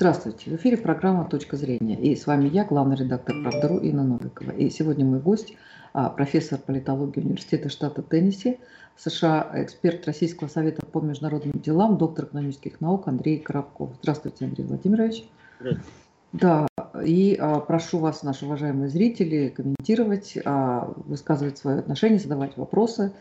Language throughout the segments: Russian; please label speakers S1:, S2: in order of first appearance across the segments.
S1: Здравствуйте, в эфире программа «Точка зрения». И с вами я, главный редактор «Правдару» Инна Новикова. И сегодня мой гость, а, профессор политологии Университета штата Теннесси, США, эксперт Российского совета по международным делам, доктор экономических наук Андрей Коробков. Здравствуйте, Андрей Владимирович. Здравствуйте. Да, и а, прошу вас, наши уважаемые зрители, комментировать, а, высказывать свои отношения, задавать вопросы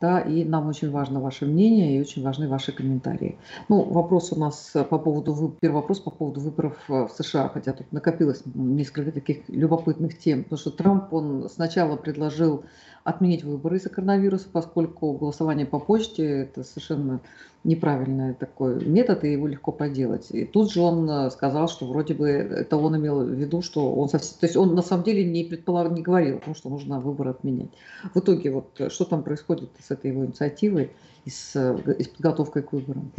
S1: да, и нам очень важно ваше мнение и очень важны ваши комментарии. Ну, вопрос у нас по поводу, первый вопрос по поводу выборов в США, хотя тут накопилось несколько таких любопытных тем, потому что Трамп, он сначала предложил отменить выборы из-за коронавируса, поскольку голосование по почте – это совершенно неправильный такой метод, и его легко поделать. И тут же он э, сказал, что вроде бы это он имел в виду, что он совсем, то есть он на самом деле не предполагал, не говорил о том, что нужно выборы отменять. В итоге вот э, что там происходит с этой его инициативой и с, э, и с подготовкой к выборам?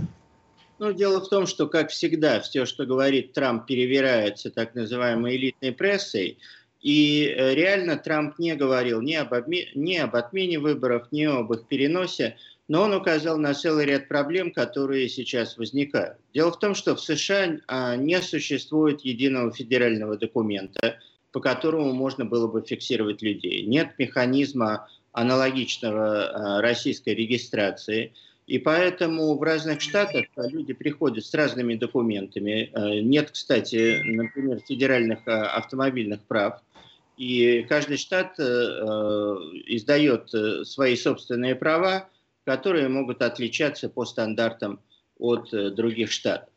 S2: Ну, дело в том, что, как всегда, все, что говорит Трамп, перевирается так называемой элитной прессой. И реально Трамп не говорил ни об, обме... ни об отмене выборов, ни об их переносе но он указал на целый ряд проблем, которые сейчас возникают. Дело в том, что в США а, не существует единого федерального документа, по которому можно было бы фиксировать людей. Нет механизма аналогичного а, российской регистрации. И поэтому в разных штатах люди приходят с разными документами. А, нет, кстати, например, федеральных автомобильных прав. И каждый штат издает э, свои собственные права, которые могут отличаться по стандартам от э, других штатов.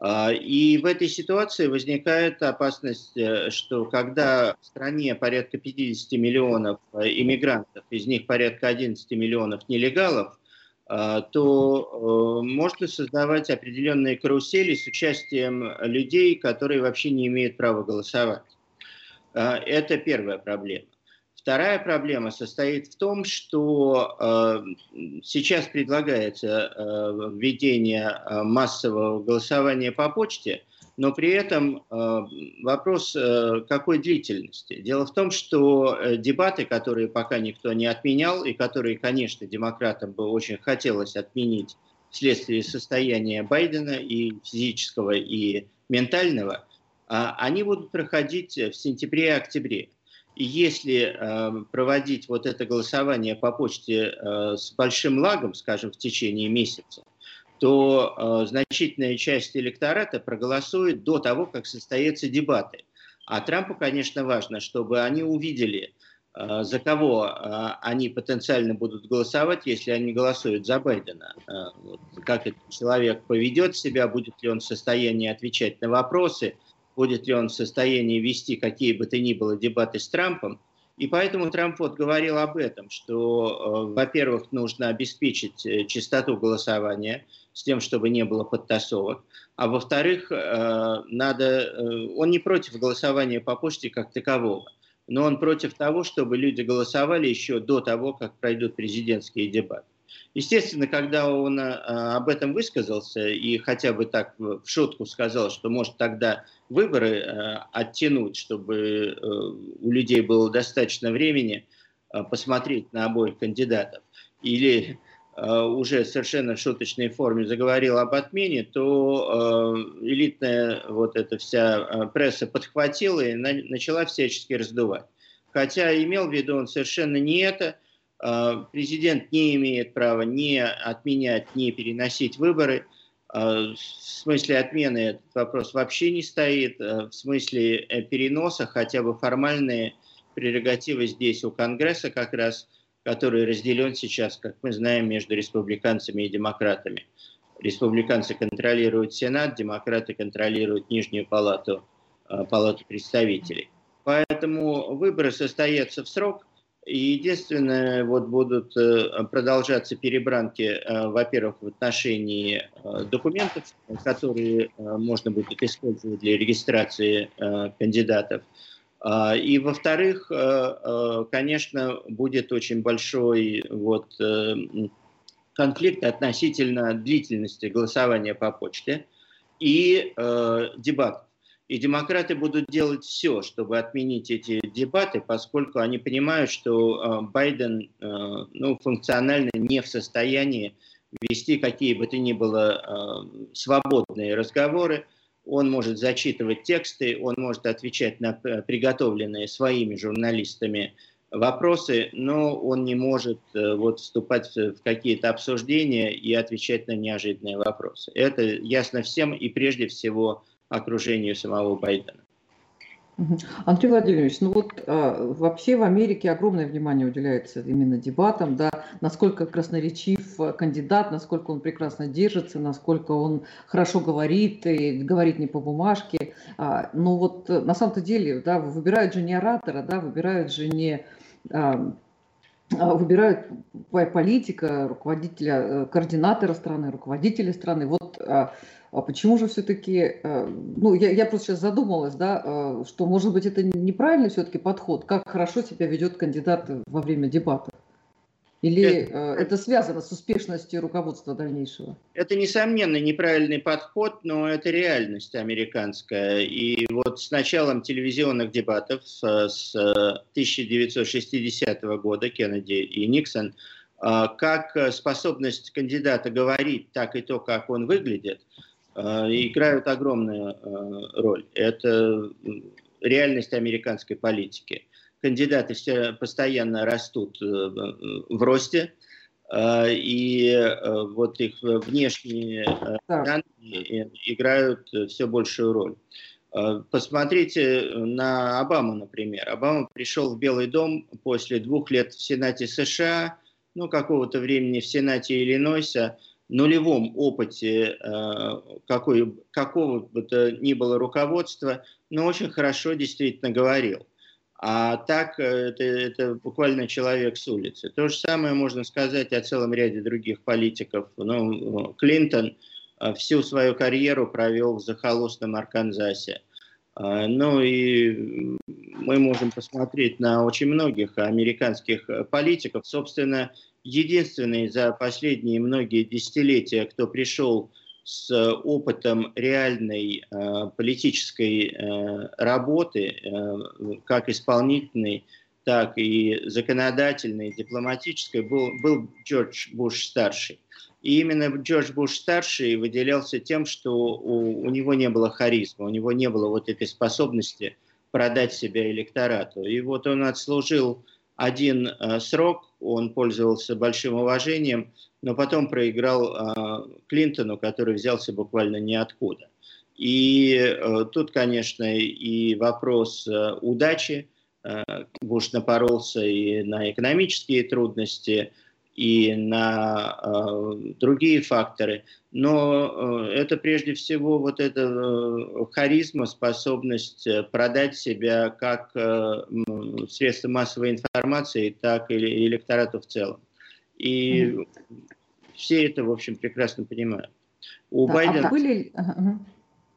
S2: А, и в этой ситуации возникает опасность, э, что когда в стране порядка 50 миллионов э, иммигрантов, из них порядка 11 миллионов нелегалов, а, то можно создавать определенные карусели с участием людей, которые вообще не имеют права голосовать. А, это первая проблема. Вторая проблема состоит в том, что э, сейчас предлагается э, введение э, массового голосования по почте, но при этом э, вопрос э, какой длительности. Дело в том, что э, дебаты, которые пока никто не отменял, и которые, конечно, демократам бы очень хотелось отменить вследствие состояния Байдена и физического, и ментального, э, они будут проходить в сентябре и октябре. И если э, проводить вот это голосование по почте э, с большим лагом, скажем, в течение месяца, то э, значительная часть электората проголосует до того, как состоятся дебаты. А Трампу, конечно, важно, чтобы они увидели, э, за кого э, они потенциально будут голосовать, если они голосуют за Байдена. Э, вот, как этот человек поведет себя, будет ли он в состоянии отвечать на вопросы – будет ли он в состоянии вести какие бы то ни было дебаты с Трампом. И поэтому Трамп вот говорил об этом, что, э, во-первых, нужно обеспечить э, чистоту голосования с тем, чтобы не было подтасовок, а во-вторых, э, надо, он не против голосования по почте как такового, но он против того, чтобы люди голосовали еще до того, как пройдут президентские дебаты. Естественно, когда он об этом высказался и хотя бы так в шутку сказал, что может тогда выборы а, оттянуть, чтобы э, у людей было достаточно времени а, посмотреть на обоих кандидатов, или уже совершенно в шуточной форме заговорил об отмене, то элитная вот эта вся пресса подхватила и начала всячески раздувать. Хотя имел в виду он совершенно не это – президент не имеет права ни отменять, ни переносить выборы. А, в смысле отмены этот вопрос вообще не стоит. А, в смысле э, переноса хотя бы формальные прерогативы здесь у Конгресса как раз, который разделен сейчас, как мы знаем, между республиканцами и демократами. Республиканцы контролируют Сенат, демократы контролируют Нижнюю палату, палату представителей. Поэтому выборы состоятся в срок, и единственное, вот будут э, продолжаться перебранки, э, во-первых, в отношении э, документов, которые можно будет использовать для регистрации кандидатов. А, и, во-вторых, конечно, будет очень большой вот, конфликт относительно длительности голосования по почте и дебатов. И демократы будут делать все, чтобы отменить эти дебаты, поскольку они понимают, что э, Байден э, ну, функционально не в состоянии вести какие бы то ни было э, свободные разговоры. он может зачитывать тексты, он может отвечать на приготовленные своими журналистами вопросы, но он не может вот вступать в какие-то обсуждения и отвечать на неожиданные вопросы. Это ясно всем и прежде всего окружению самого Байдена.
S1: Андрей Владимирович, ну вот а, вообще в Америке огромное внимание уделяется именно дебатам, да, насколько красноречив кандидат, насколько он прекрасно держится, насколько он хорошо говорит и говорит не по бумажке. А, но вот на самом-то деле, да, выбирают же не оратора, да, выбирают же не а, а, выбирают политика, руководителя, э, координатора страны, руководителя страны. Вот а, почему же все-таки, э, ну, я, я просто сейчас задумалась, да, э, что, может быть, это неправильный все-таки подход, как хорошо себя ведет кандидат во время дебатов? Или это, это связано с успешностью руководства дальнейшего?
S2: Это, несомненно, неправильный подход, но это реальность американская. И вот с началом телевизионных дебатов с 1960 года Кеннеди и Никсон, как способность кандидата говорить, так и то, как он выглядит, играют огромную роль. Это реальность американской политики кандидаты все постоянно растут э, в росте, э, и э, вот их внешние данные играют все большую роль. Посмотрите на Обаму, например. Обама пришел в Белый дом после двух лет в Сенате США, ну, какого-то времени в Сенате Иллинойса, нулевом опыте какой, какого бы то ни было руководства, но очень хорошо действительно говорил. А так э, это, это буквально человек с улицы. То же самое можно сказать о целом ряде других политиков. Ну, Клинтон э, всю свою карьеру провел в захолустном Арканзасе. Э, ну и мы можем посмотреть на очень многих американских политиков. Собственно, единственный за последние многие десятилетия, кто пришел с опытом реальной э, политической э, работы, э, как исполнительной, так и законодательной, дипломатической, был, был Джордж Буш-старший. И именно Джордж Буш-старший выделялся тем, что у, у него не было харизма, у него не было вот этой способности продать себя электорату. И вот он отслужил один э, срок, он пользовался большим уважением, но потом проиграл э, Клинтону, который взялся буквально ниоткуда. И э, тут, конечно, и вопрос удачи. Буш напоролся и на экономические трудности, и на э, другие факторы. Но э, это прежде всего вот эта э, харизма, способность э, продать себя как э, средство массовой информации, так и электорату в целом. И mm все это, в общем, прекрасно понимают. У да, Байдена... А были...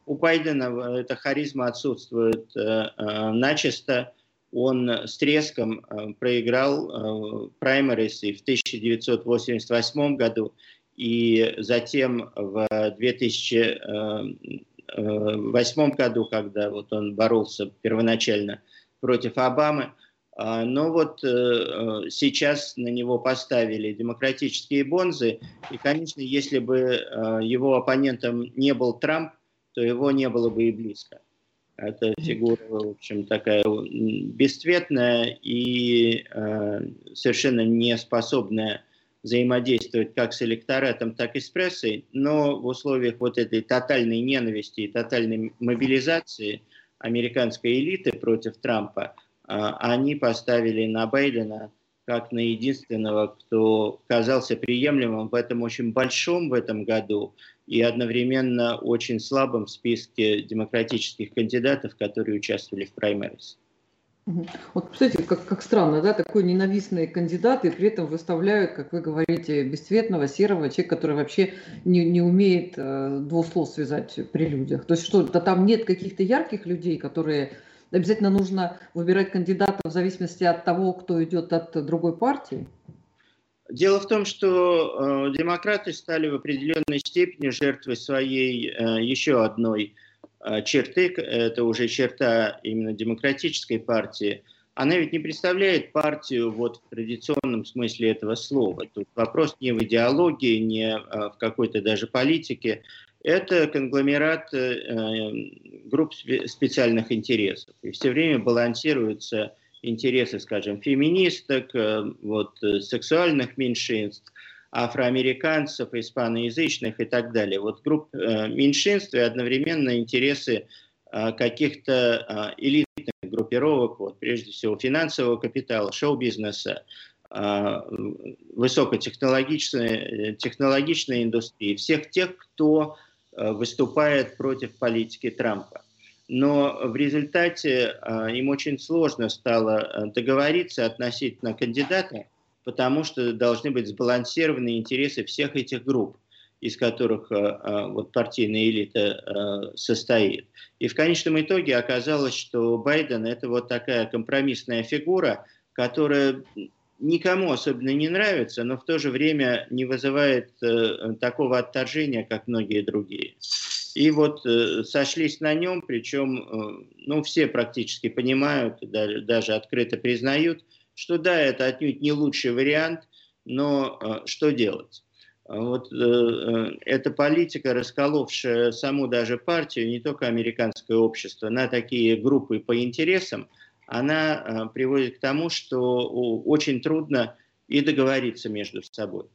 S2: У Байдена эта харизма отсутствует э, э, начисто он с треском э, проиграл праймерис и в 1988 году, и затем в 2008 году, когда вот он боролся первоначально против Обамы, а, но вот э, сейчас на него поставили демократические бонзы, и, конечно, если бы э, его оппонентом не был Трамп, то его не было бы и близко. Это фигура, в общем, такая бесцветная и э, совершенно не способная взаимодействовать как с электоратом, так и с прессой, но в условиях вот этой тотальной ненависти и тотальной мобилизации американской элиты против Трампа, э, они поставили на Байдена как на единственного, кто казался приемлемым в этом очень большом в этом году и одновременно очень слабом списке демократических кандидатов, которые участвовали в праймерис.
S1: Вот, кстати, как, как странно, да, такой ненавистный кандидат, и при этом выставляют, как вы говорите, бесцветного, серого человека, который вообще не, не умеет э, двух слов связать при людях. То есть что, то там нет каких-то ярких людей, которые обязательно нужно выбирать кандидата в зависимости от того, кто идет от другой партии?
S2: Дело в том, что э, демократы стали в определенной степени жертвой своей э, еще одной э, черты, это уже черта именно демократической партии. Она ведь не представляет партию вот в традиционном смысле этого слова. Тут вопрос не в идеологии, не э, в какой-то даже политике. Это конгломерат групп специальных интересов. И все время балансируются интересы, скажем, феминисток, вот, сексуальных меньшинств, афроамериканцев, испаноязычных и так далее. Вот групп меньшинств и одновременно интересы каких-то элитных группировок, вот, прежде всего финансового капитала, шоу-бизнеса, высокотехнологичной технологичной индустрии, всех тех, кто выступает против политики Трампа. Но в результате а, им очень сложно стало договориться относительно кандидата, потому что должны быть сбалансированы интересы всех этих групп из которых вот, партийная элита состоит. И в конечном итоге оказалось, что Байден это вот такая компромиссная фигура, которая никому особенно не нравится, но в то же время не вызывает э, такого отторжения, как многие другие. И вот э, сошлись на нем, причем э, ну, все практически понимают, даже, даже открыто признают, что да, это отнюдь не лучший вариант, но э, что делать? Вот э, э, эта политика, расколовшая саму даже партию, не только американское общество, на такие группы по интересам – она э, приводит к тому, что очень трудно и договориться между собой.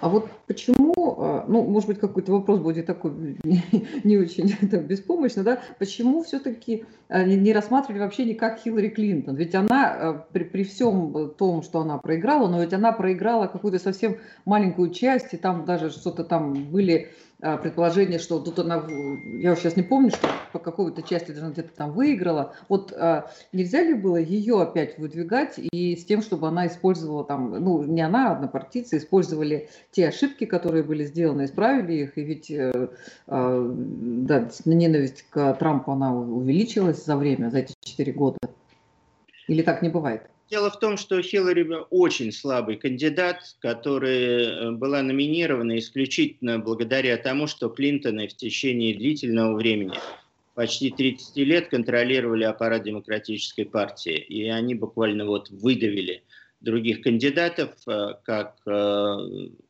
S1: А вот почему, э, ну, может быть, какой-то вопрос будет такой не, очень там, беспомощно, да, почему все-таки э, не, рассматривали вообще никак Хиллари Клинтон? Ведь она при, при всем том, что она проиграла, но ведь она проиграла какую-то совсем маленькую часть, и там даже что-то там были а, предположение, что тут она, я уже сейчас не помню, что по какой-то части даже где-то там выиграла. Вот а, нельзя ли было ее опять выдвигать и с тем, чтобы она использовала там, ну не она, а однопартийцы, использовали те ошибки, которые были сделаны, исправили их, и ведь э, э, да, ненависть к Трампу, она увеличилась за время, за эти четыре года. Или так не бывает?
S2: Дело в том, что Хиллари очень слабый кандидат, который э, была номинирована исключительно благодаря тому, что Клинтоны в течение длительного времени, почти 30 лет, контролировали аппарат демократической партии. И они буквально вот выдавили других кандидатов э, как э,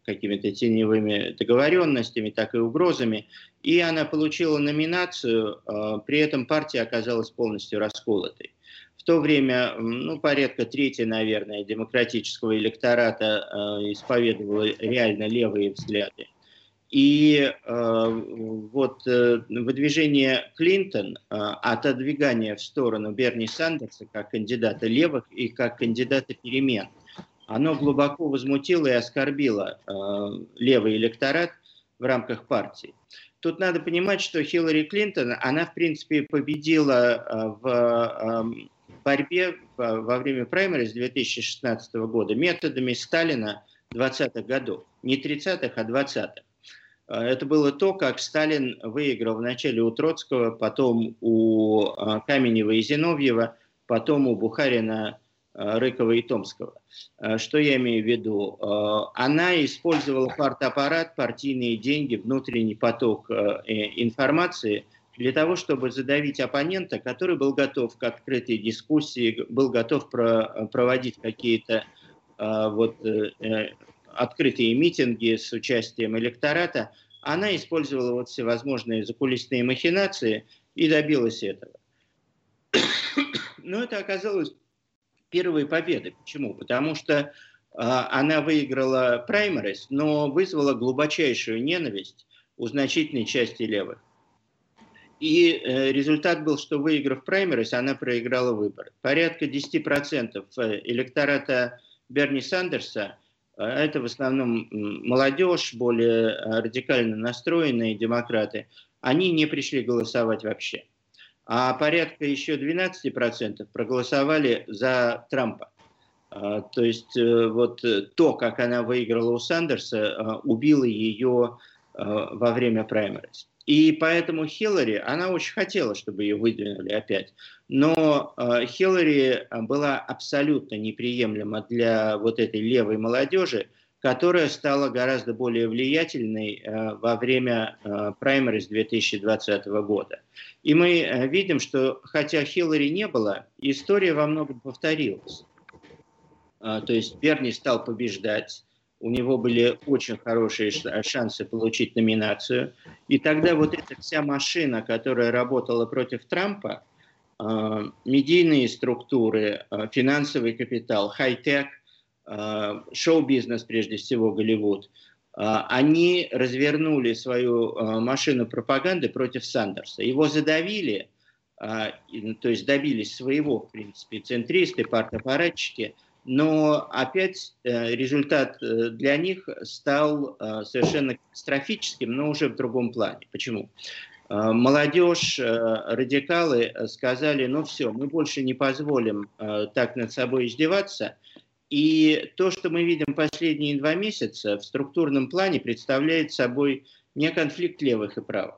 S2: какими-то теневыми договоренностями, так и угрозами. И она получила номинацию, при этом партия оказалась полностью расколотой. В то время, ну, порядка трети, наверное, демократического электората э, исповедовало реально левые взгляды. И э, вот э, выдвижение Клинтон, э, отодвигание в сторону Берни Сандерса как кандидата левых и как кандидата перемен, оно глубоко возмутило и оскорбило э, левый электорат в рамках партии. Тут надо понимать, что Хиллари Клинтон, она, в принципе, победила э, в эм, борьбе во время праймерис 2016 года методами Сталина 20-х годов. Не 30-х, а 20-х. А, это было то, как Сталин выиграл вначале у Троцкого, потом у а, Каменева и Зиновьева, потом у Бухарина, а, Рыкова и Томского. Что я имею в виду? Она использовала партаппарат, партийные деньги, внутренний поток информации – для того, чтобы задавить оппонента, который был готов к открытой дискуссии, был готов про, проводить какие-то э, вот, э, открытые митинги с участием электората, она использовала вот всевозможные закулисные махинации и добилась этого. Но это оказалось первой победой. Почему? Потому что э, она выиграла праймерис, но вызвала глубочайшую ненависть у значительной части левых. И э, результат был, что выиграв праймерис, она проиграла выборы. Порядка 10% э, электората Берни Сандерса, э, это в основном молодежь, более радикально настроенные демократы, они не пришли голосовать вообще. А порядка еще 12% проголосовали за Трампа. То есть вот то, как она выиграла у Сандерса, убило ее во время праймерис. И поэтому Хиллари, она очень хотела, чтобы ее выдвинули опять. Но э, Хиллари была абсолютно неприемлема для вот этой левой молодежи, которая стала гораздо более влиятельной э, во время э, праймерис 2020 года. И мы э, видим, что хотя Хиллари не было, история во многом повторилась. Э, то есть Берни стал побеждать, у него были очень хорошие шансы получить номинацию. И тогда вот эта вся машина, которая работала против Трампа, э, медийные структуры, э, финансовый капитал, хай-тек, э, шоу-бизнес, прежде всего Голливуд, они развернули свою машину пропаганды против Сандерса. Его задавили, то есть добились своего, в принципе, центристы, партапаратчики – но опять э, результат э, для них стал э, совершенно катастрофическим, но уже в другом плане. Почему? Молодежь, радикалы сказали, ну все, мы больше не позволим так над собой издеваться. И то, что мы видим последние два месяца, в структурном плане представляет собой не конфликт левых и правых.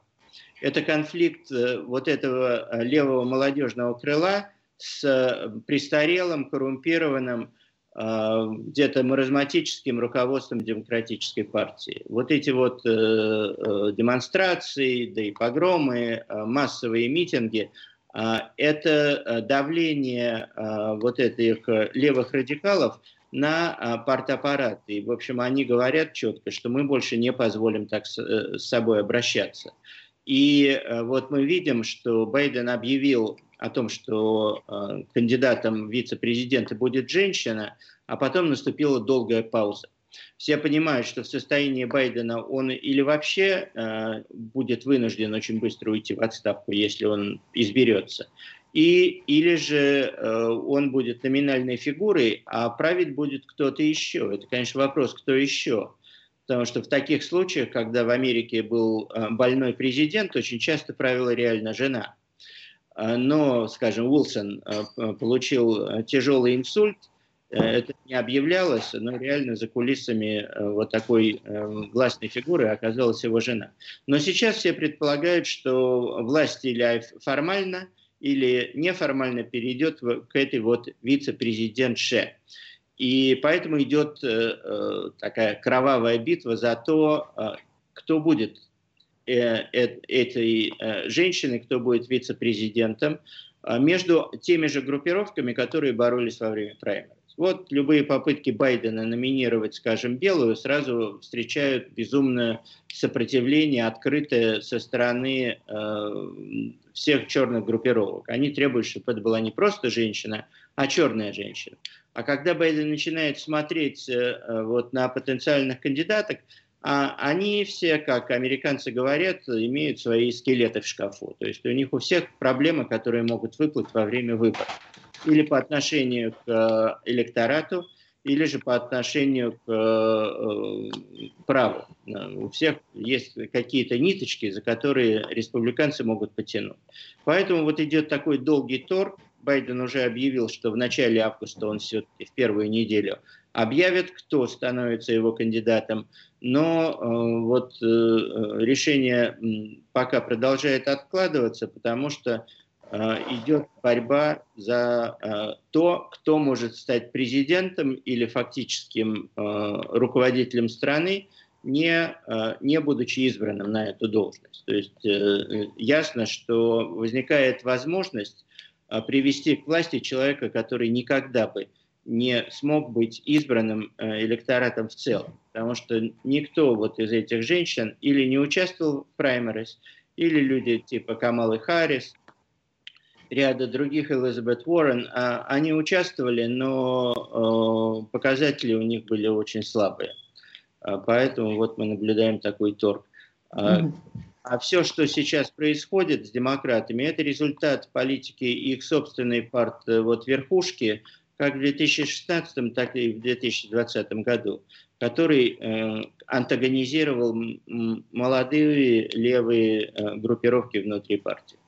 S2: Это конфликт вот этого левого молодежного крыла с престарелым, коррумпированным, а, где-то маразматическим руководством демократической партии. Вот эти вот э, э, демонстрации, да и погромы, э, массовые митинги, э, это давление э, вот этих левых радикалов на э, партаппарат. И, в общем, они говорят четко, что мы больше не позволим так с, собой обращаться. И э, вот мы видим, что Байден объявил о том, что э, кандидатом вице-президента будет женщина, а потом наступила долгая пауза. Все понимают, что в состоянии Байдена он или вообще э, будет вынужден очень быстро уйти в отставку, если он изберется, и, или же э, он будет номинальной фигурой, а править будет кто-то еще. Это, конечно, вопрос, кто еще. Потому что в таких случаях, когда в Америке был э, больной президент, очень часто правила реально жена. Э, но, скажем, Уилсон э, получил тяжелый инсульт, это не объявлялось, но реально за кулисами вот такой гласной фигуры оказалась его жена. Но сейчас все предполагают, что власть или формально, или неформально перейдет к этой вот вице-президентше. И поэтому идет такая кровавая битва за то, кто будет Э, э, этой э, женщины, кто будет вице-президентом, между теми же группировками, которые боролись во время праймерис. Вот любые попытки Байдена номинировать, скажем, белую, сразу встречают безумное сопротивление, открытое со стороны э, всех черных группировок. Они требуют, чтобы это была не просто женщина, а черная женщина. А когда Байден начинает смотреть э, вот на потенциальных кандидаток, они все, как американцы говорят, имеют свои скелеты в шкафу. То есть у них у всех проблемы, которые могут выплыть во время выборов. Или по отношению к э, электорату, или же по отношению к э, праву. У всех есть какие-то ниточки, за которые республиканцы могут потянуть. Поэтому вот идет такой долгий торг. Байден уже объявил, что в начале августа он все-таки в первую неделю объявит, кто становится его кандидатом но э, вот э, решение пока продолжает откладываться, потому что э, идет борьба за то, кто может стать президентом или фактическим руководителем страны, не, не будучи избранным на эту должность. То есть ясно, что возникает возможность привести к власти человека, который никогда бы не смог быть избранным э, электоратом в целом, потому что никто вот из этих женщин или не участвовал в праймерис, или люди типа Камалы Харрис, ряда других Элизабет Уоррен, а, они участвовали, но э, показатели у них были очень слабые. А, поэтому вот мы наблюдаем такой торг. Mm-hmm. А все, что сейчас происходит с демократами, это результат политики их собственной партии, вот верхушки, как в 2016, так и в 2020 году, который э, антагонизировал молодые левые э, группировки внутри партии.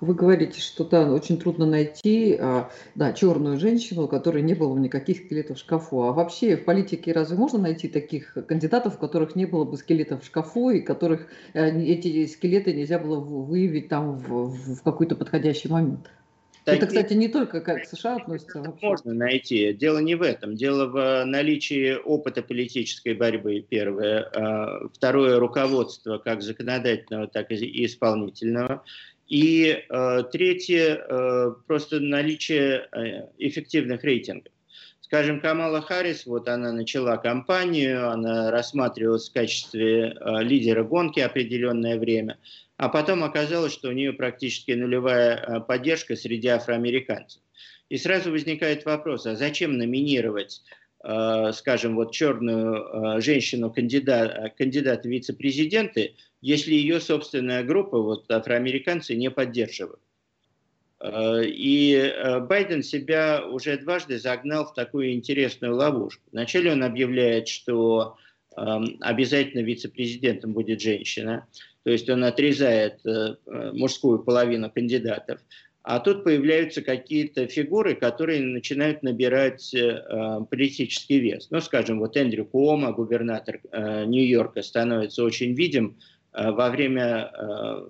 S1: Вы говорите, что да, очень трудно найти а, да, черную женщину, у которой не было бы никаких скелетов в шкафу. А вообще в политике разве можно найти таких кандидатов, у которых не было бы скелетов в шкафу, и которых э, эти скелеты нельзя было выявить там в, в какой-то подходящий момент? Это, кстати, не только как США относится.
S2: Вообще. Можно найти. Дело не в этом. Дело в наличии опыта политической борьбы, первое. А, второе, руководство как законодательного, так и исполнительного. И а, третье, а, просто наличие эффективных рейтингов. Скажем, Камала Харрис, вот она начала кампанию, она рассматривалась в качестве э, лидера гонки определенное время, а потом оказалось, что у нее практически нулевая э, поддержка среди афроамериканцев. И сразу возникает вопрос, а зачем номинировать, э, скажем, вот черную э, женщину кандидат, кандидата в вице-президенты, если ее собственная группа, вот афроамериканцы, не поддерживают? И Байден себя уже дважды загнал в такую интересную ловушку. Вначале он объявляет, что обязательно вице-президентом будет женщина, то есть он отрезает э, мужскую половину кандидатов. А тут появляются какие-то фигуры, которые начинают набирать политический вес. Ну, скажем, вот Эндрю Куома, губернатор Нью-Йорка, становится очень видим во время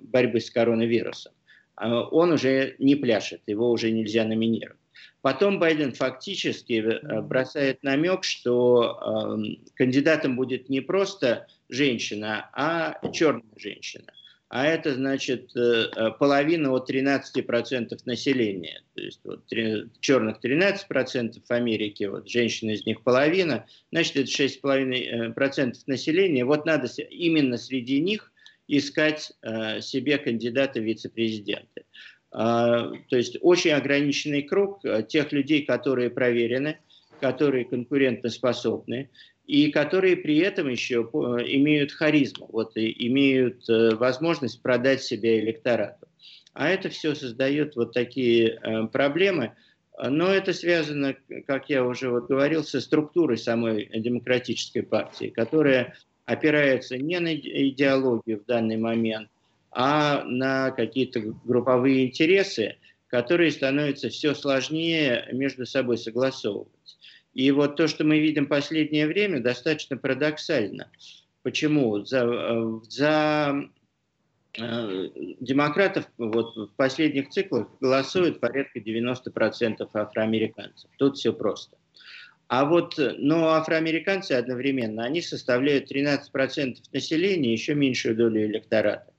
S2: борьбы с коронавирусом. Он уже не пляшет, его уже нельзя номинировать. Потом Байден фактически э, бросает намек, что э, кандидатом будет не просто женщина, а черная женщина. А это значит э, э половина от 13% населения. То есть вот, 3, черных 13% в Америке, вот, женщин из них половина, значит это 6,5% населения. Вот надо именно среди них искать себе кандидата в вице-президенты. А, то есть очень ограниченный круг э, тех людей, которые проверены, которые конкурентоспособны и которые при этом еще имеют харизму, вот, имеют э, возможность продать себя электорату. А это все создает вот такие проблемы. Но это связано, как я уже вот говорил, со структурой самой демократической партии, которая опирается не на идеологию в данный момент, а на какие-то групповые интересы, которые становятся все сложнее между собой согласовывать. И вот то, что мы видим в последнее время, достаточно парадоксально. Почему? За, за э, демократов вот, в последних циклах голосует порядка 90% афроамериканцев. Тут все просто. А вот, э, но афроамериканцы одновременно, они составляют 13% населения, еще меньшую долю электората.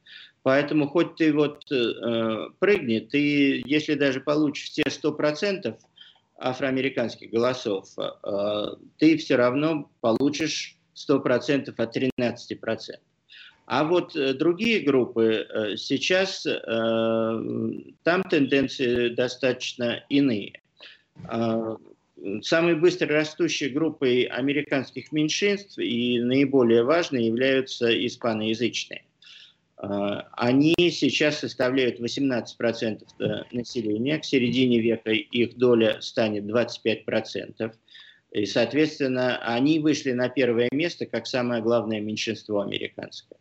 S2: Поэтому хоть ты вот э, прыгни, ты, если даже получишь все 100% афроамериканских голосов, э, ты все равно получишь 100% от 13%. А вот э, другие группы э, сейчас, э, там тенденции достаточно иные. Э, Самой быстро растущей группой американских меньшинств и наиболее важной являются испаноязычные. А, они сейчас составляют 18% э, населения, к середине века их доля станет 25%. И, соответственно, они вышли на первое место как самое главное меньшинство американское.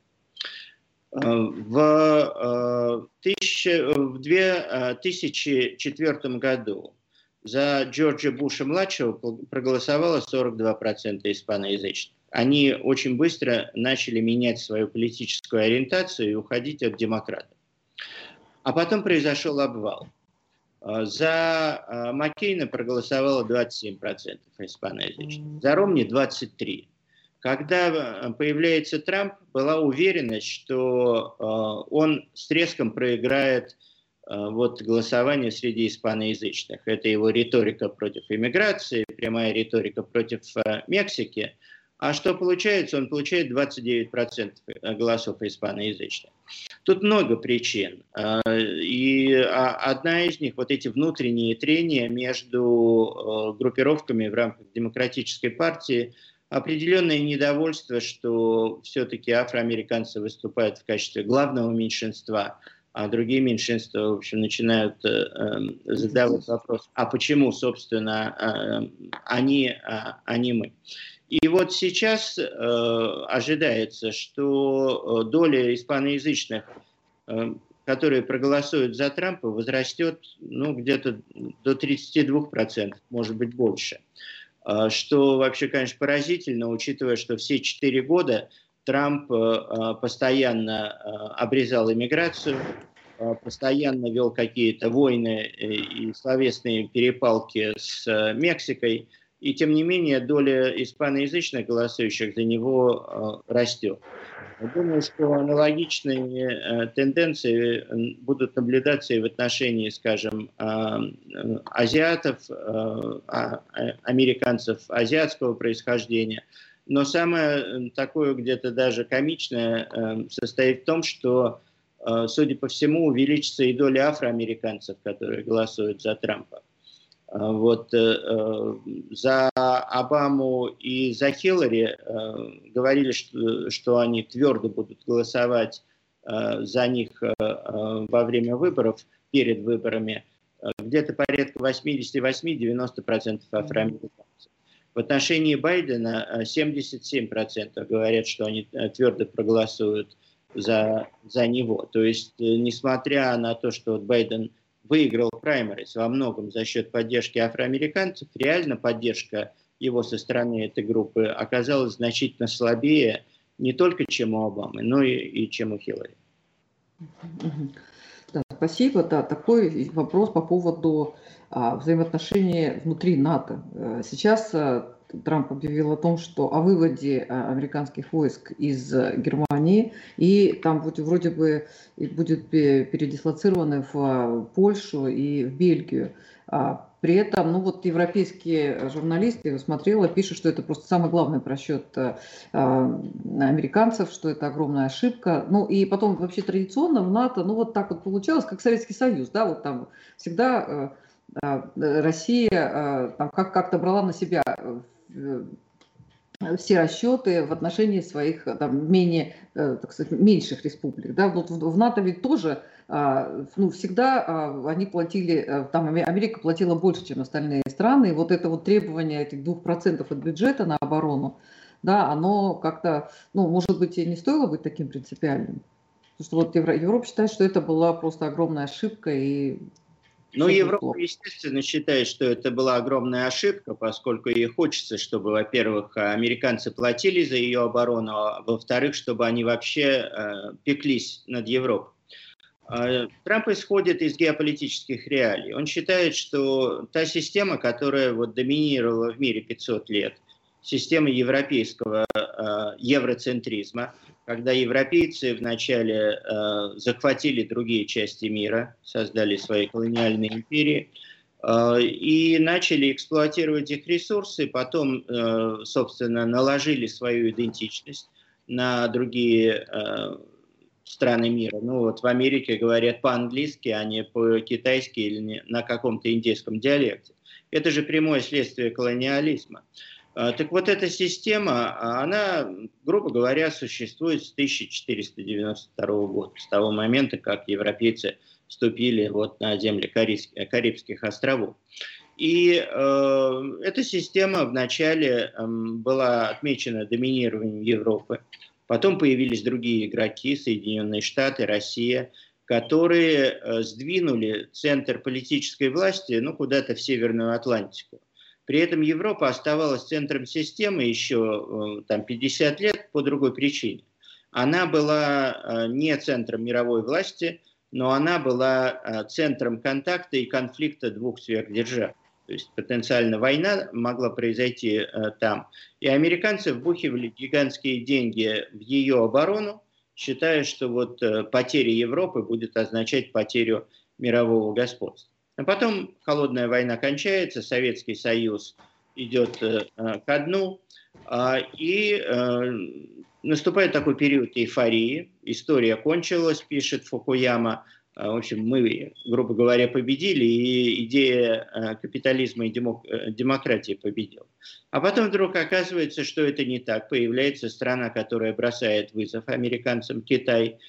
S2: А, в, 2004 э, году за Джорджа Буша-младшего проголосовало 42% испаноязычных. Они очень быстро начали менять свою политическую ориентацию и уходить от демократов. А потом произошел обвал. А, за а, Маккейна проголосовало 27% испаноязычных, за Ромни 23%. Когда а, появляется Трамп, была уверенность, что он с треском проиграет Э, вот голосование среди испаноязычных. Это его риторика против иммиграции, прямая риторика против э, Мексики. А что получается? Он получает 29% э, голосов испаноязычных. Тут много причин. И а, одна из них, вот эти внутренние трения между группировками в рамках демократической партии, определенное недовольство, что все-таки афроамериканцы выступают в качестве главного меньшинства – а другие меньшинства, в общем, начинают э, эм, задавать вопрос, а почему, собственно, э, они, а, а не мы. И вот сейчас э, ожидается, что э, доля испаноязычных, э, которые проголосуют за Трампа, возрастет ну, где-то до 32%, может быть больше. Э, что вообще, конечно, поразительно, учитывая, что все четыре года Трамп э, э, постоянно э, обрезал иммиграцию, постоянно вел какие-то войны и словесные перепалки с Мексикой, и тем не менее доля испаноязычных голосующих за него растет. Думаю, что аналогичные э, тенденции будут наблюдаться и в отношении, скажем, азиатов, а, американцев азиатского происхождения. Но самое такое где-то даже комичное состоит в том, что, судя по всему, увеличится и доля афроамериканцев, которые голосуют за Трампа. Вот, э, э, за Обаму и за Хиллари э, говорили, что, что они твердо будут голосовать за них во время выборов, перед выборами, где-то порядка 88-90% афроамериканцев. В отношении Байдена 77% говорят, что они твердо проголосуют за, за него. То есть, несмотря на то, что вот Байден выиграл праймерис во многом за счет поддержки афроамериканцев, реально поддержка его со стороны этой группы оказалась значительно слабее не только чем у Обамы, но и, и чем у Хиллари.
S1: Да, спасибо. Да, такой вопрос по поводу а, взаимоотношений внутри НАТО. Э, сейчас а, Трамп объявил о том, что о выводе а, американских войск из э, Германии, и там будет, вроде бы будет передислоцированы в а, Польшу и в Бельгию. А при этом, ну вот европейские журналисты, я смотрела, пишут, что это просто самый главный просчет э, американцев, что это огромная ошибка. Ну и потом вообще традиционно в НАТО, ну вот так вот получалось, как Советский Союз, да, вот там всегда Россия там как- как-то брала на себя Э, все расчеты в отношении своих там, менее, э, так сказать, меньших республик. Да? Вот в, НАТО ведь тоже а, ну, всегда а, они платили, э, там Америка платила больше, чем остальные страны, и вот это вот требование этих двух процентов от бюджета на оборону, да, оно как-то, ну, может быть, и не стоило быть таким принципиальным. Потому что вот Европа считает, что это была просто огромная ошибка, и
S2: ну, Европа, естественно, считает, что это была огромная ошибка, поскольку ей хочется, чтобы, во-первых, американцы платили за ее оборону, а во-вторых, чтобы они вообще э, пеклись над Европой. Э, Трамп исходит из геополитических реалий. Он считает, что та система, которая вот доминировала в мире 500 лет, система европейского э, евроцентризма, когда европейцы вначале э, захватили другие части мира, создали свои колониальные империи э, и начали эксплуатировать их ресурсы, потом, э, собственно, наложили свою идентичность на другие э, страны мира. Ну вот в Америке говорят по-английски, а не по-китайски или не, на каком-то индийском диалекте. Это же прямое следствие колониализма. А, так вот эта система, а, она, грубо говоря, существует с 1492 года, с того момента, как европейцы вступили вот на земли Карибских, Карибских островов. И э, эта система вначале э, была отмечена доминированием Европы, потом появились другие игроки, Соединенные Штаты, Россия, которые э, сдвинули центр политической власти ну, куда-то в Северную Атлантику. При этом Европа оставалась центром системы еще э, там, 50 лет по другой причине. Она была э, не центром мировой власти, но она была э, центром контакта и конфликта двух сверхдержав. То есть потенциально война могла произойти там. И американцы вбухивали гигантские деньги в ее оборону, считая, что вот потеря Европы будет означать потерю мирового господства. А потом холодная война кончается, Советский Союз идет э, ко дну, э, и э, наступает такой период эйфории. История кончилась, пишет Фукуяма. Э, в общем, мы, грубо говоря, победили, и идея э, капитализма и демок, э, демократии победила. А потом вдруг оказывается, что это не так. Появляется страна, которая бросает вызов американцам, Китай – а,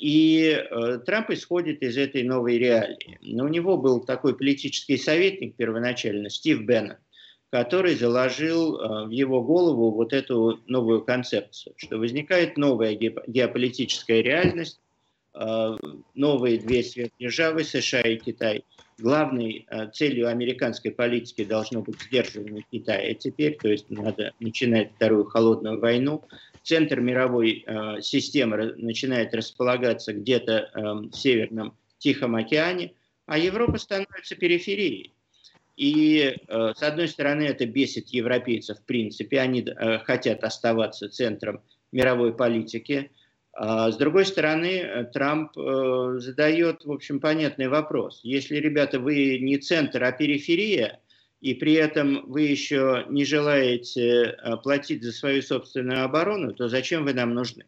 S2: и э, Трамп исходит из этой новой реалии. Но у него был такой политический советник первоначально, Стив Беннет, который заложил э, в его голову вот эту новую концепцию, что возникает новая геополитическая реальность, э, новые две сверхдержавы, США и Китай. Главной целью американской политики должно быть сдерживание Китая теперь, то есть надо начинать вторую холодную войну, центр мировой э, системы начинает располагаться где-то э, в Северном Тихом океане, а Европа становится периферией. И, э, с одной стороны, это бесит европейцев в принципе, они э, хотят оставаться центром мировой политики. А с другой стороны, Трамп э, задает, в общем, понятный вопрос. Если, ребята, вы не центр, а периферия, и при этом вы еще не желаете э, платить за свою собственную оборону, то зачем вы нам нужны?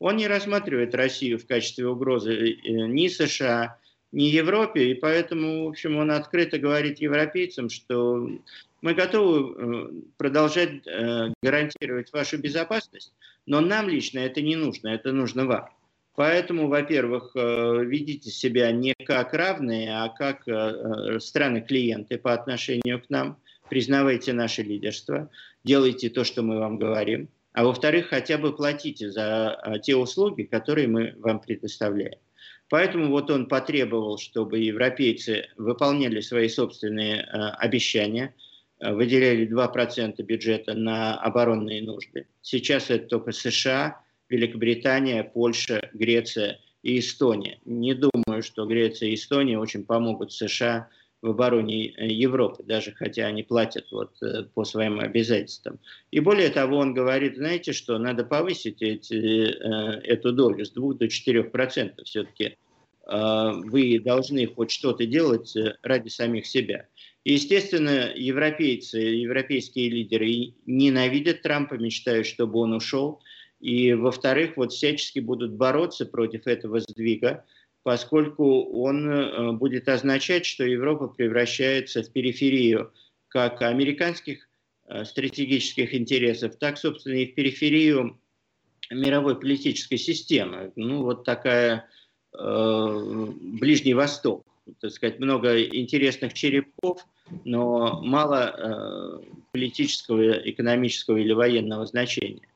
S2: Он не рассматривает Россию в качестве угрозы э, ни США, ни Европе, и поэтому, в общем, он открыто говорит европейцам, что мы готовы э, продолжать гарантировать вашу безопасность, но нам лично это не нужно, это нужно вам. Поэтому, во-первых, э, ведите себя не как равные, а как э, э, страны-клиенты по отношению к нам. Признавайте наше лидерство, делайте то, что мы вам говорим. А во-вторых, хотя бы платите за те услуги, которые мы вам предоставляем. Поэтому вот он потребовал, чтобы европейцы выполняли свои собственные обещания, выделяли 2% бюджета на оборонные нужды. Сейчас это только США – Великобритания, Польша, Греция и Эстония. Не думаю, что Греция и Эстония очень помогут США в обороне э, Европы, даже хотя они платят вот э, по своим обязательствам. И более того, он говорит, знаете что, надо повысить эти, э, эту долю с 2 до 4 процентов. Все-таки вы должны хоть что-то делать ради самих себя. И, естественно, европейцы, европейские лидеры ненавидят Трампа, мечтают, чтобы он ушел. И, во-вторых, вот всячески будут бороться против этого сдвига, поскольку он э, будет означать, что Европа превращается в периферию как американских э, стратегических интересов, так, собственно, и в периферию мировой политической системы. Ну, вот такая э, Ближний Восток. Так сказать, много интересных черепов, но мало э, политического, экономического или военного значения.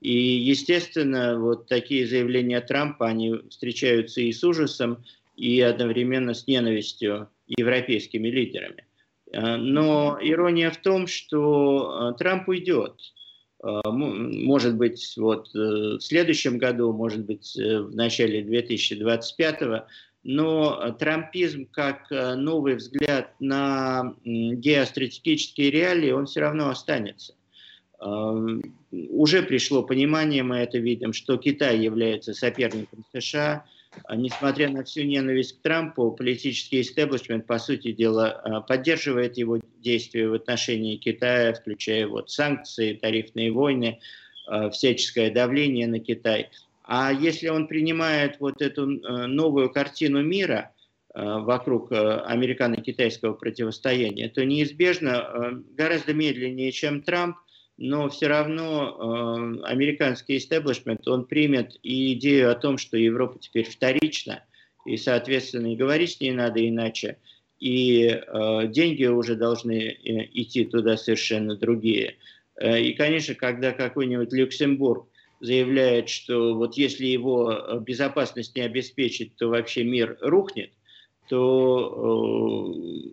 S2: И, естественно, вот такие заявления Трампа, они встречаются и с ужасом, и одновременно с ненавистью европейскими лидерами. Э, но ирония в том, что э, Трамп уйдет. Э, может быть, вот в следующем году, может быть, в начале 2025 но трампизм как новый взгляд на геостратегические реалии, он все равно останется. Уже пришло понимание, мы это видим, что Китай является соперником США. Несмотря на всю ненависть к Трампу, политический истеблишмент, по сути дела, поддерживает его действия в отношении Китая, включая вот санкции, тарифные войны, всяческое давление на Китай. А если он принимает вот эту новую картину мира вокруг американо-китайского противостояния, то неизбежно гораздо медленнее, чем Трамп, но все равно э, американский истеблишмент, он примет и идею о том, что Европа теперь вторична, и, соответственно, и говорить с ней надо иначе, и э, деньги уже должны э, идти туда совершенно другие. Э, и, конечно, когда какой-нибудь Люксембург заявляет, что вот если его э, безопасность не обеспечить, то вообще мир рухнет, то э,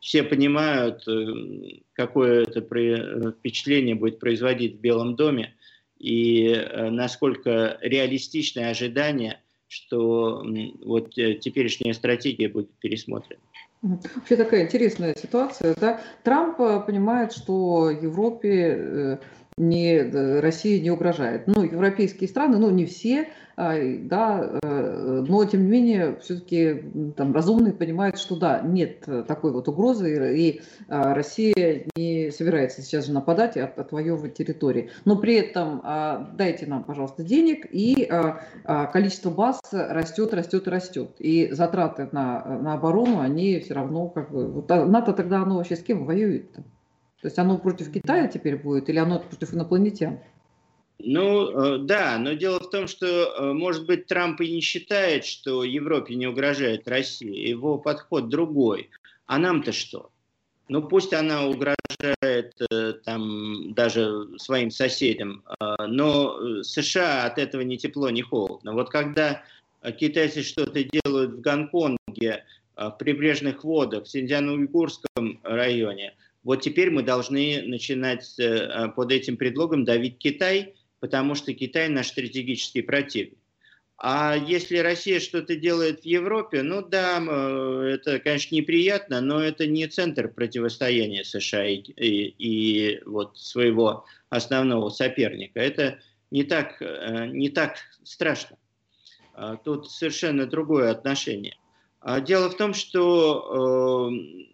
S2: все понимают, э, какое это э, впечатление будет производить в Белом доме и э, насколько реалистичное ожидание, что вот теперешняя стратегия будет пересмотрена.
S1: Вообще такая интересная ситуация. Да? Трамп понимает, что Европе не, Россия не угрожает. Ну, европейские страны, ну, не все, а, да, э, но тем не менее все-таки там разумные понимают, что да, нет такой вот угрозы, и а, Россия не собирается сейчас же нападать и отвоевывать территории. Но при этом а, дайте нам, пожалуйста, денег, и количество баз растет, растет растет. И затраты на, на оборону, они все равно как бы... Вот НАТО тогда оно вообще с кем воюет? -то? Есть оно против Китая теперь будет или оно против инопланетян?
S2: Ну, э, да, но дело в том, что, э, может быть, Трамп и не считает, что Европе не угрожает Россия. Его подход другой. А нам-то что? Ну, пусть она угрожает э, там даже своим соседям, но США от этого ни тепло, ни холодно. Вот когда китайцы что-то делают в Гонконге, в прибрежных водах, в Синьцзян-Уйгурском районе, вот теперь мы должны начинать под этим предлогом давить Китай – потому что Китай наш стратегический противник. А если Россия что-то делает в Европе, ну да, это, конечно, неприятно, но это не центр противостояния США и, и, и вот своего основного соперника. Это не так, э, не так страшно. А, тут совершенно другое отношение. А дело в том, что э,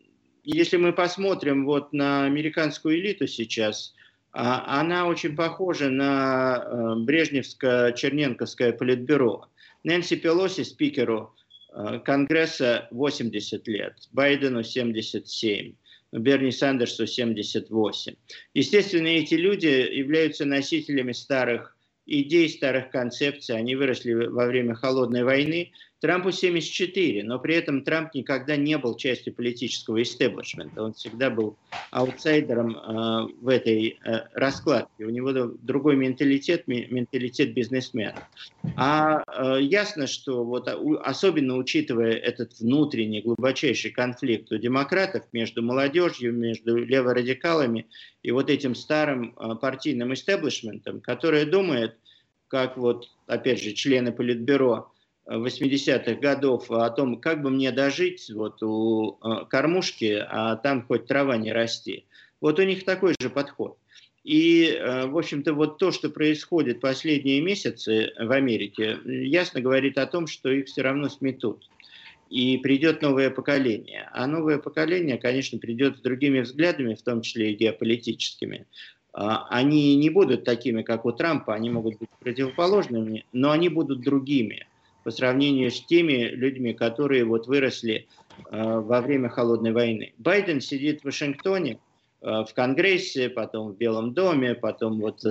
S2: если мы посмотрим вот на американскую элиту сейчас, а, она очень похожа на э, Брежневско-Черненковское политбюро. Нэнси Пелоси, спикеру Конгресса, 80 лет, Байдену 77. Берни Сандерсу 78. Естественно, эти люди являются носителями старых идей, старых концепций. Они выросли во время холодной войны, Трампу 74, но при этом Трамп никогда не был частью политического истеблишмента. Он всегда был аутсайдером э, в этой э, раскладке. У него другой менталитет, менталитет бизнесмена. А э, ясно, что вот, особенно учитывая этот внутренний глубочайший конфликт у демократов между молодежью, между леворадикалами и вот этим старым э, партийным истеблишментом, который думает, как вот, опять же, члены Политбюро, 80-х годов о том, как бы мне дожить вот у э, кормушки, а там хоть трава не расти. Вот у них такой же подход. И, э, в общем-то, вот то, что происходит последние месяцы в Америке, ясно говорит о том, что их все равно сметут. И придет новое поколение. А новое поколение, конечно, придет с другими взглядами, в том числе и геополитическими. А, они не будут такими, как у Трампа, они могут быть противоположными, но они будут другими по сравнению с теми людьми, которые вот выросли э, во время холодной войны. Байден сидит в Вашингтоне, э, в Конгрессе, потом в Белом доме, потом вот э,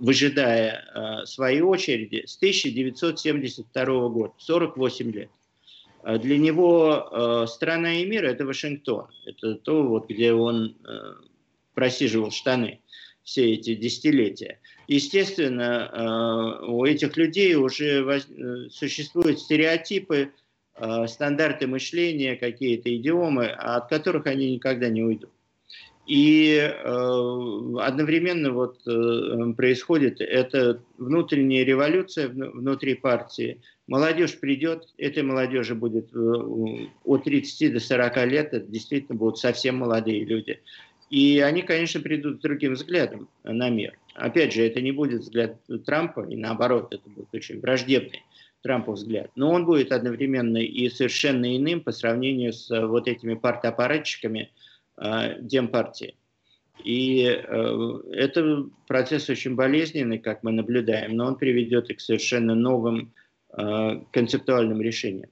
S2: выжидая своей очереди с 1972 года, 48 лет. Для него страна и мир – это Вашингтон. Это то, вот, где он просиживал штаны все эти десятилетия. Естественно, э, у этих людей уже э, существуют стереотипы, э, стандарты мышления, какие-то идиомы, от которых они никогда не уйдут. И одновременно вот происходит эта внутренняя революция внутри партии. Молодежь придет, этой молодежи будет от 30 до 40 лет, это действительно будут совсем молодые люди. И они, конечно, придут с другим взглядом на мир. Опять же, это не будет взгляд Трампа, и наоборот, это будет очень враждебный Трампу взгляд. Но он будет одновременно и совершенно иным по сравнению с э, вот этими партаппаратчиками э, Демпартии. И э, это процесс очень болезненный, как мы наблюдаем, но он приведет и к совершенно новым э, концептуальным решениям.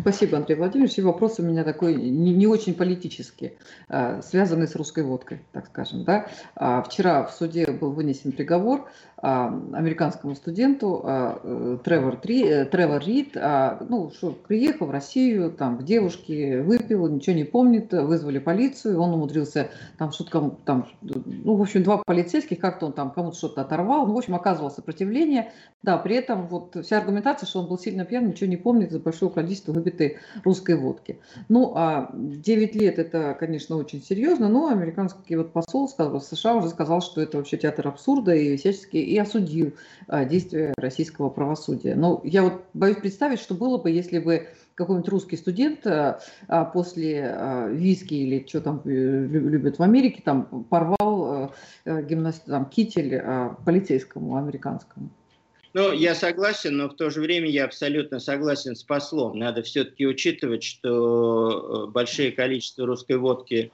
S1: Спасибо, Андрей Владимирович. И вопрос у меня такой не, не очень политический, а, связанный с русской водкой, так скажем. Да? А, вчера в суде был вынесен приговор а, американскому студенту э, Тревор, Три, э, Тревор Рид, ну, что, приехал в Россию, там, к девушке, выпил, ничего не помнит, вызвали полицию, он умудрился, там, что-то, там, ну, в общем, два полицейских, как-то он там кому-то что-то оторвал, ну, в общем, оказывал сопротивление, да, при этом вот вся аргументация, что он был сильно пьян, ничего не помнит за большое количество выпитой русской водки. Ну, а 9 лет это, конечно, очень серьезно, но американский вот посол сказал, США уже сказал, что это вообще театр абсурда и всячески и осудил а, действия российского правосудия. Но я вот боюсь представить, что было бы, если бы какой-нибудь русский студент а, а, после виски или что там э, любят в Америке, там порвал гимнаст, там, китель полицейскому американскому.
S2: Ну, я согласен, но в то же время я абсолютно согласен с послом. Надо все-таки учитывать, что э, большое количество русской водки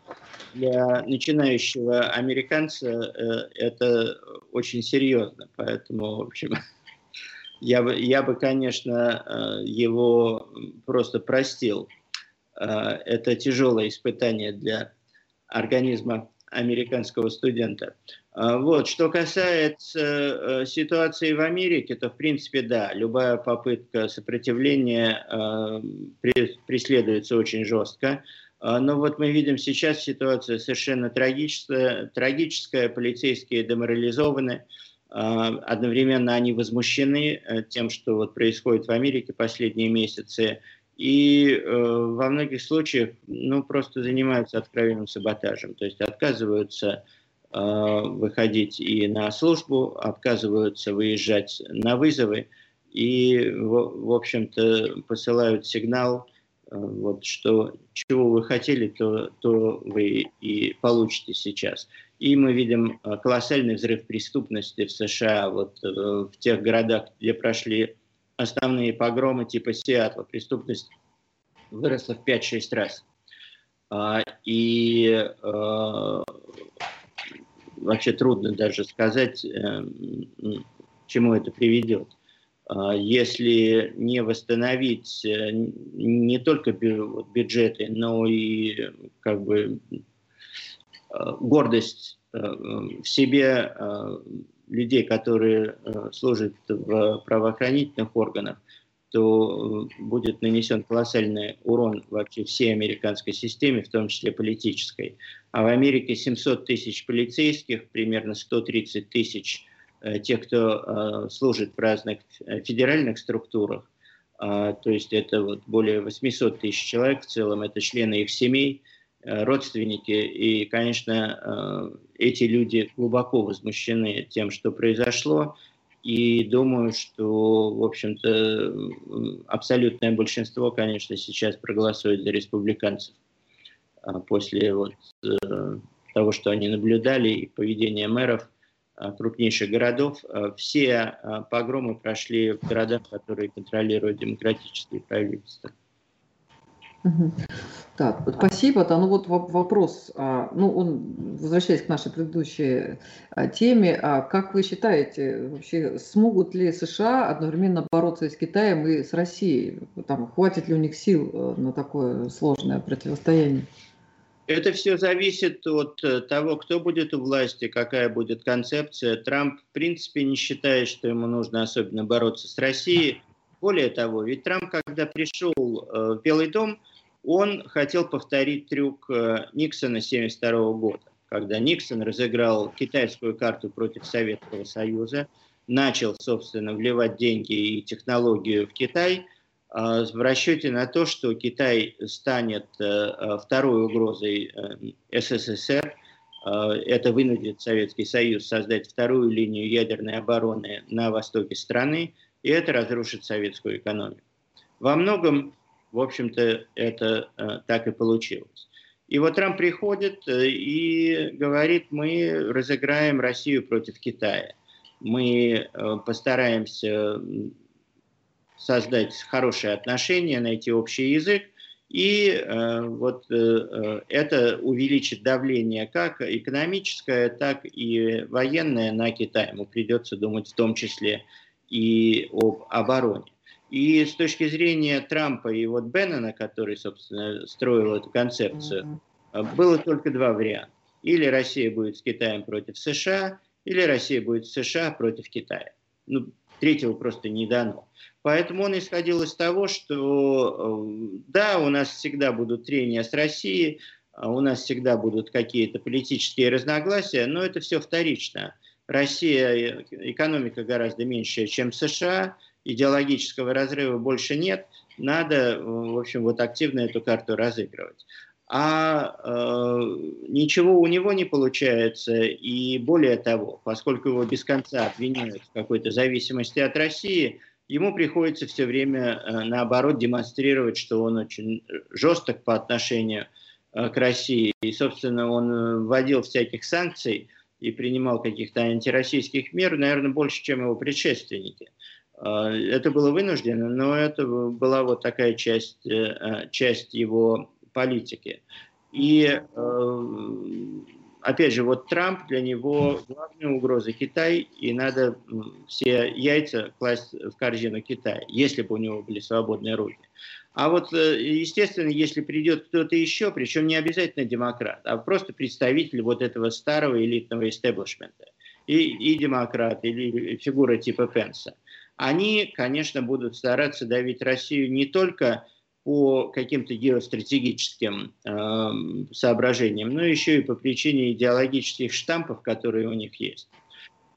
S2: для начинающего американца э, это очень серьезно. Поэтому, в общем, я бы, я бы, конечно, э, его просто простил. Это тяжелое испытание для организма американского студента. А, вот. Что касается э, ситуации в Америке, то в принципе да, любая попытка сопротивления э, преследуется очень жестко. А, но вот мы видим сейчас ситуация совершенно трагическая, трагическая полицейские деморализованы, а, одновременно они возмущены э, тем, что вот происходит в Америке последние месяцы, и э, во многих случаях ну, просто занимаются откровенным саботажем, то есть отказываются Э, выходить и на службу, отказываются выезжать на вызовы и, в, общем-то, посылают сигнал, э, вот, что чего вы хотели, то, то вы и получите сейчас. И мы видим колоссальный взрыв преступности в США, вот в тех городах, где прошли основные погромы типа Сиэтла. Преступность выросла в 5-6 раз. И вообще трудно даже сказать, к чему это приведет. А, если не восстановить э, не только бюджеты, но и как бы а, гордость э, в себе а, людей, которые э, служат в правоохранительных органах, то будет нанесен колоссальный урон вообще всей американской системе, в том числе политической. А в Америке 700 тысяч полицейских, примерно 130 тысяч Э, тех, кто э, служит в разных э, федеральных структурах, то есть это вот более 800 тысяч человек в целом, это члены их семей, родственники, и, конечно, эти люди глубоко возмущены тем, что произошло, и думаю, что, в общем-то, абсолютное большинство, конечно, сейчас проголосует за республиканцев после вот того, что они наблюдали, и поведения мэров – Э, крупнейших городов. Э, все э, погромы прошли в городах, которые контролируют демократические правительства.
S1: Так, спасибо. Да, ну вот вопрос, а, ну он, возвращаясь к нашей предыдущей теме, а как вы считаете, вообще смогут ли США одновременно бороться с Китаем и с Россией? Там, хватит ли у них сил на такое сложное противостояние?
S2: Это все зависит от э, того, кто будет у власти, какая будет концепция. Трамп, в принципе, не считает, что ему нужно особенно бороться с Россией. Более того, ведь Трамп, когда пришел э, в Белый дом, он хотел повторить трюк э, Никсона 1972 года, когда Никсон разыграл китайскую карту против Советского Союза, начал, собственно, вливать деньги и технологию в Китай – а, в расчете на то, что Китай станет э, э, второй угрозой СССР. Это вынудит Советский Союз создать вторую линию ядерной обороны на востоке страны, и это разрушит советскую экономику. Во многом, в общем-то, это так и получилось. И вот Трамп приходит и говорит, мы разыграем Россию против Китая. Мы постараемся создать хорошие отношения, найти общий язык, и э, вот э, э, это увеличит давление как экономическое, так и военное на Китай. Ему придется думать в том числе и об обороне. И с точки зрения Трампа и вот Беннона, который, собственно, строил эту концепцию, было только два варианта. Или Россия будет с Китаем против США, или Россия будет с США против Китая. Ну, третьего просто не дано. Поэтому он исходил из того, что э, да, у нас всегда будут трения с Россией, а у нас всегда будут какие-то политические разногласия, но это все вторично. Россия, э, экономика гораздо меньше, чем США, идеологического разрыва больше нет, надо, э, в общем, вот активно эту карту разыгрывать. А э, ничего у него не получается, и более того, поскольку его без конца обвиняют в какой-то зависимости от России – ему приходится все время, э, наоборот, демонстрировать, что он очень жесток по отношению э, к России. И, собственно, он э, вводил всяких санкций и принимал каких-то антироссийских мер, наверное, больше, чем его предшественники. Это было вынуждено, но это была вот такая часть, часть его политики. И опять же, вот Трамп для него главная угроза Китай, и надо все яйца класть в корзину Китая, если бы у него были свободные руки. А вот, э, естественно, если придет кто-то еще, причем не обязательно демократ, а просто представитель вот этого старого элитного истеблишмента, и, и демократ, или фигура типа Пенса, они, конечно, будут стараться давить Россию не только по каким-то геостратегическим э, соображениям, но еще и по причине идеологических штампов, которые у них есть.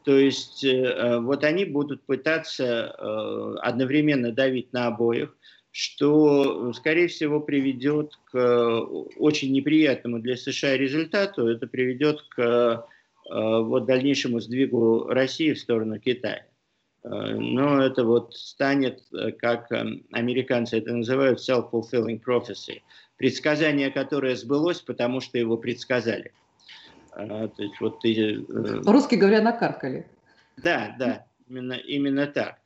S2: То есть э, э, вот они будут пытаться э, одновременно давить на обоих, что, скорее всего, приведет к очень неприятному для США результату. Это приведет к э, вот, дальнейшему сдвигу России в сторону Китая. Э, но это вот станет, э, как эм, американцы это называют, self-fulfilling prophecy. Предсказание, которое сбылось, потому что его предсказали.
S1: То есть вот ты... Русски говоря, накаркали.
S2: Да, да, именно, именно так.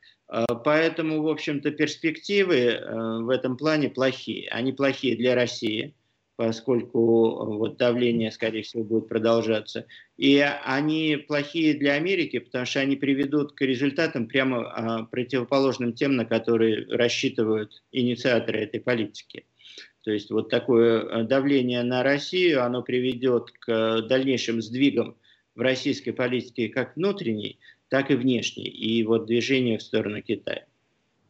S2: Поэтому, в общем-то, перспективы в этом плане плохие. Они плохие для России, поскольку вот давление, скорее всего, будет продолжаться. И они плохие для Америки, потому что они приведут к результатам прямо противоположным тем, на которые рассчитывают инициаторы этой политики. То есть вот такое э, давление на Россию, оно приведет к дальнейшим сдвигам в российской политике как внутренней, так и внешней, и вот движение в сторону Китая.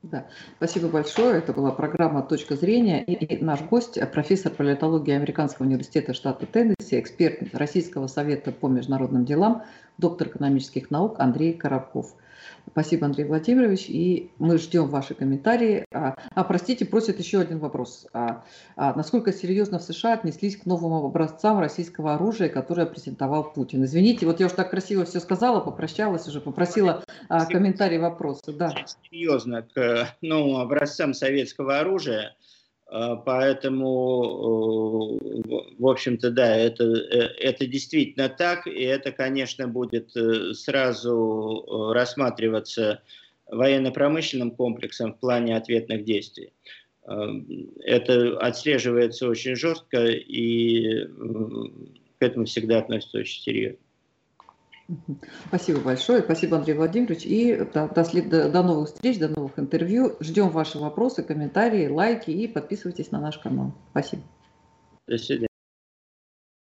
S1: Да, спасибо большое. Это была программа «Точка зрения». И наш гость, профессор политологии Американского университета штата Теннесси, эксперт Российского совета по международным делам, доктор экономических наук Андрей Коробков. Спасибо, Андрей Владимирович, и мы ждем ваши комментарии. А, а простите, просят еще один вопрос. А, а насколько серьезно в США отнеслись к новым образцам российского оружия, которое презентовал Путин? Извините, вот я уже так красиво все сказала, попрощалась уже, попросила а, комментарий, вопросы. Да.
S2: Серьезно к новым образцам советского оружия. А, поэтому, в общем-то, да, это, э, это действительно так, и это, конечно, будет э, сразу э, рассматриваться военно-промышленным комплексом в плане ответных действий. Это отслеживается очень жестко, и к этому всегда относятся очень серьезно.
S1: Спасибо большое. Спасибо, Андрей Владимирович. И до, до, до новых встреч, до новых интервью. Ждем ваши вопросы, комментарии, лайки и подписывайтесь на наш канал. Спасибо.
S2: До свидания.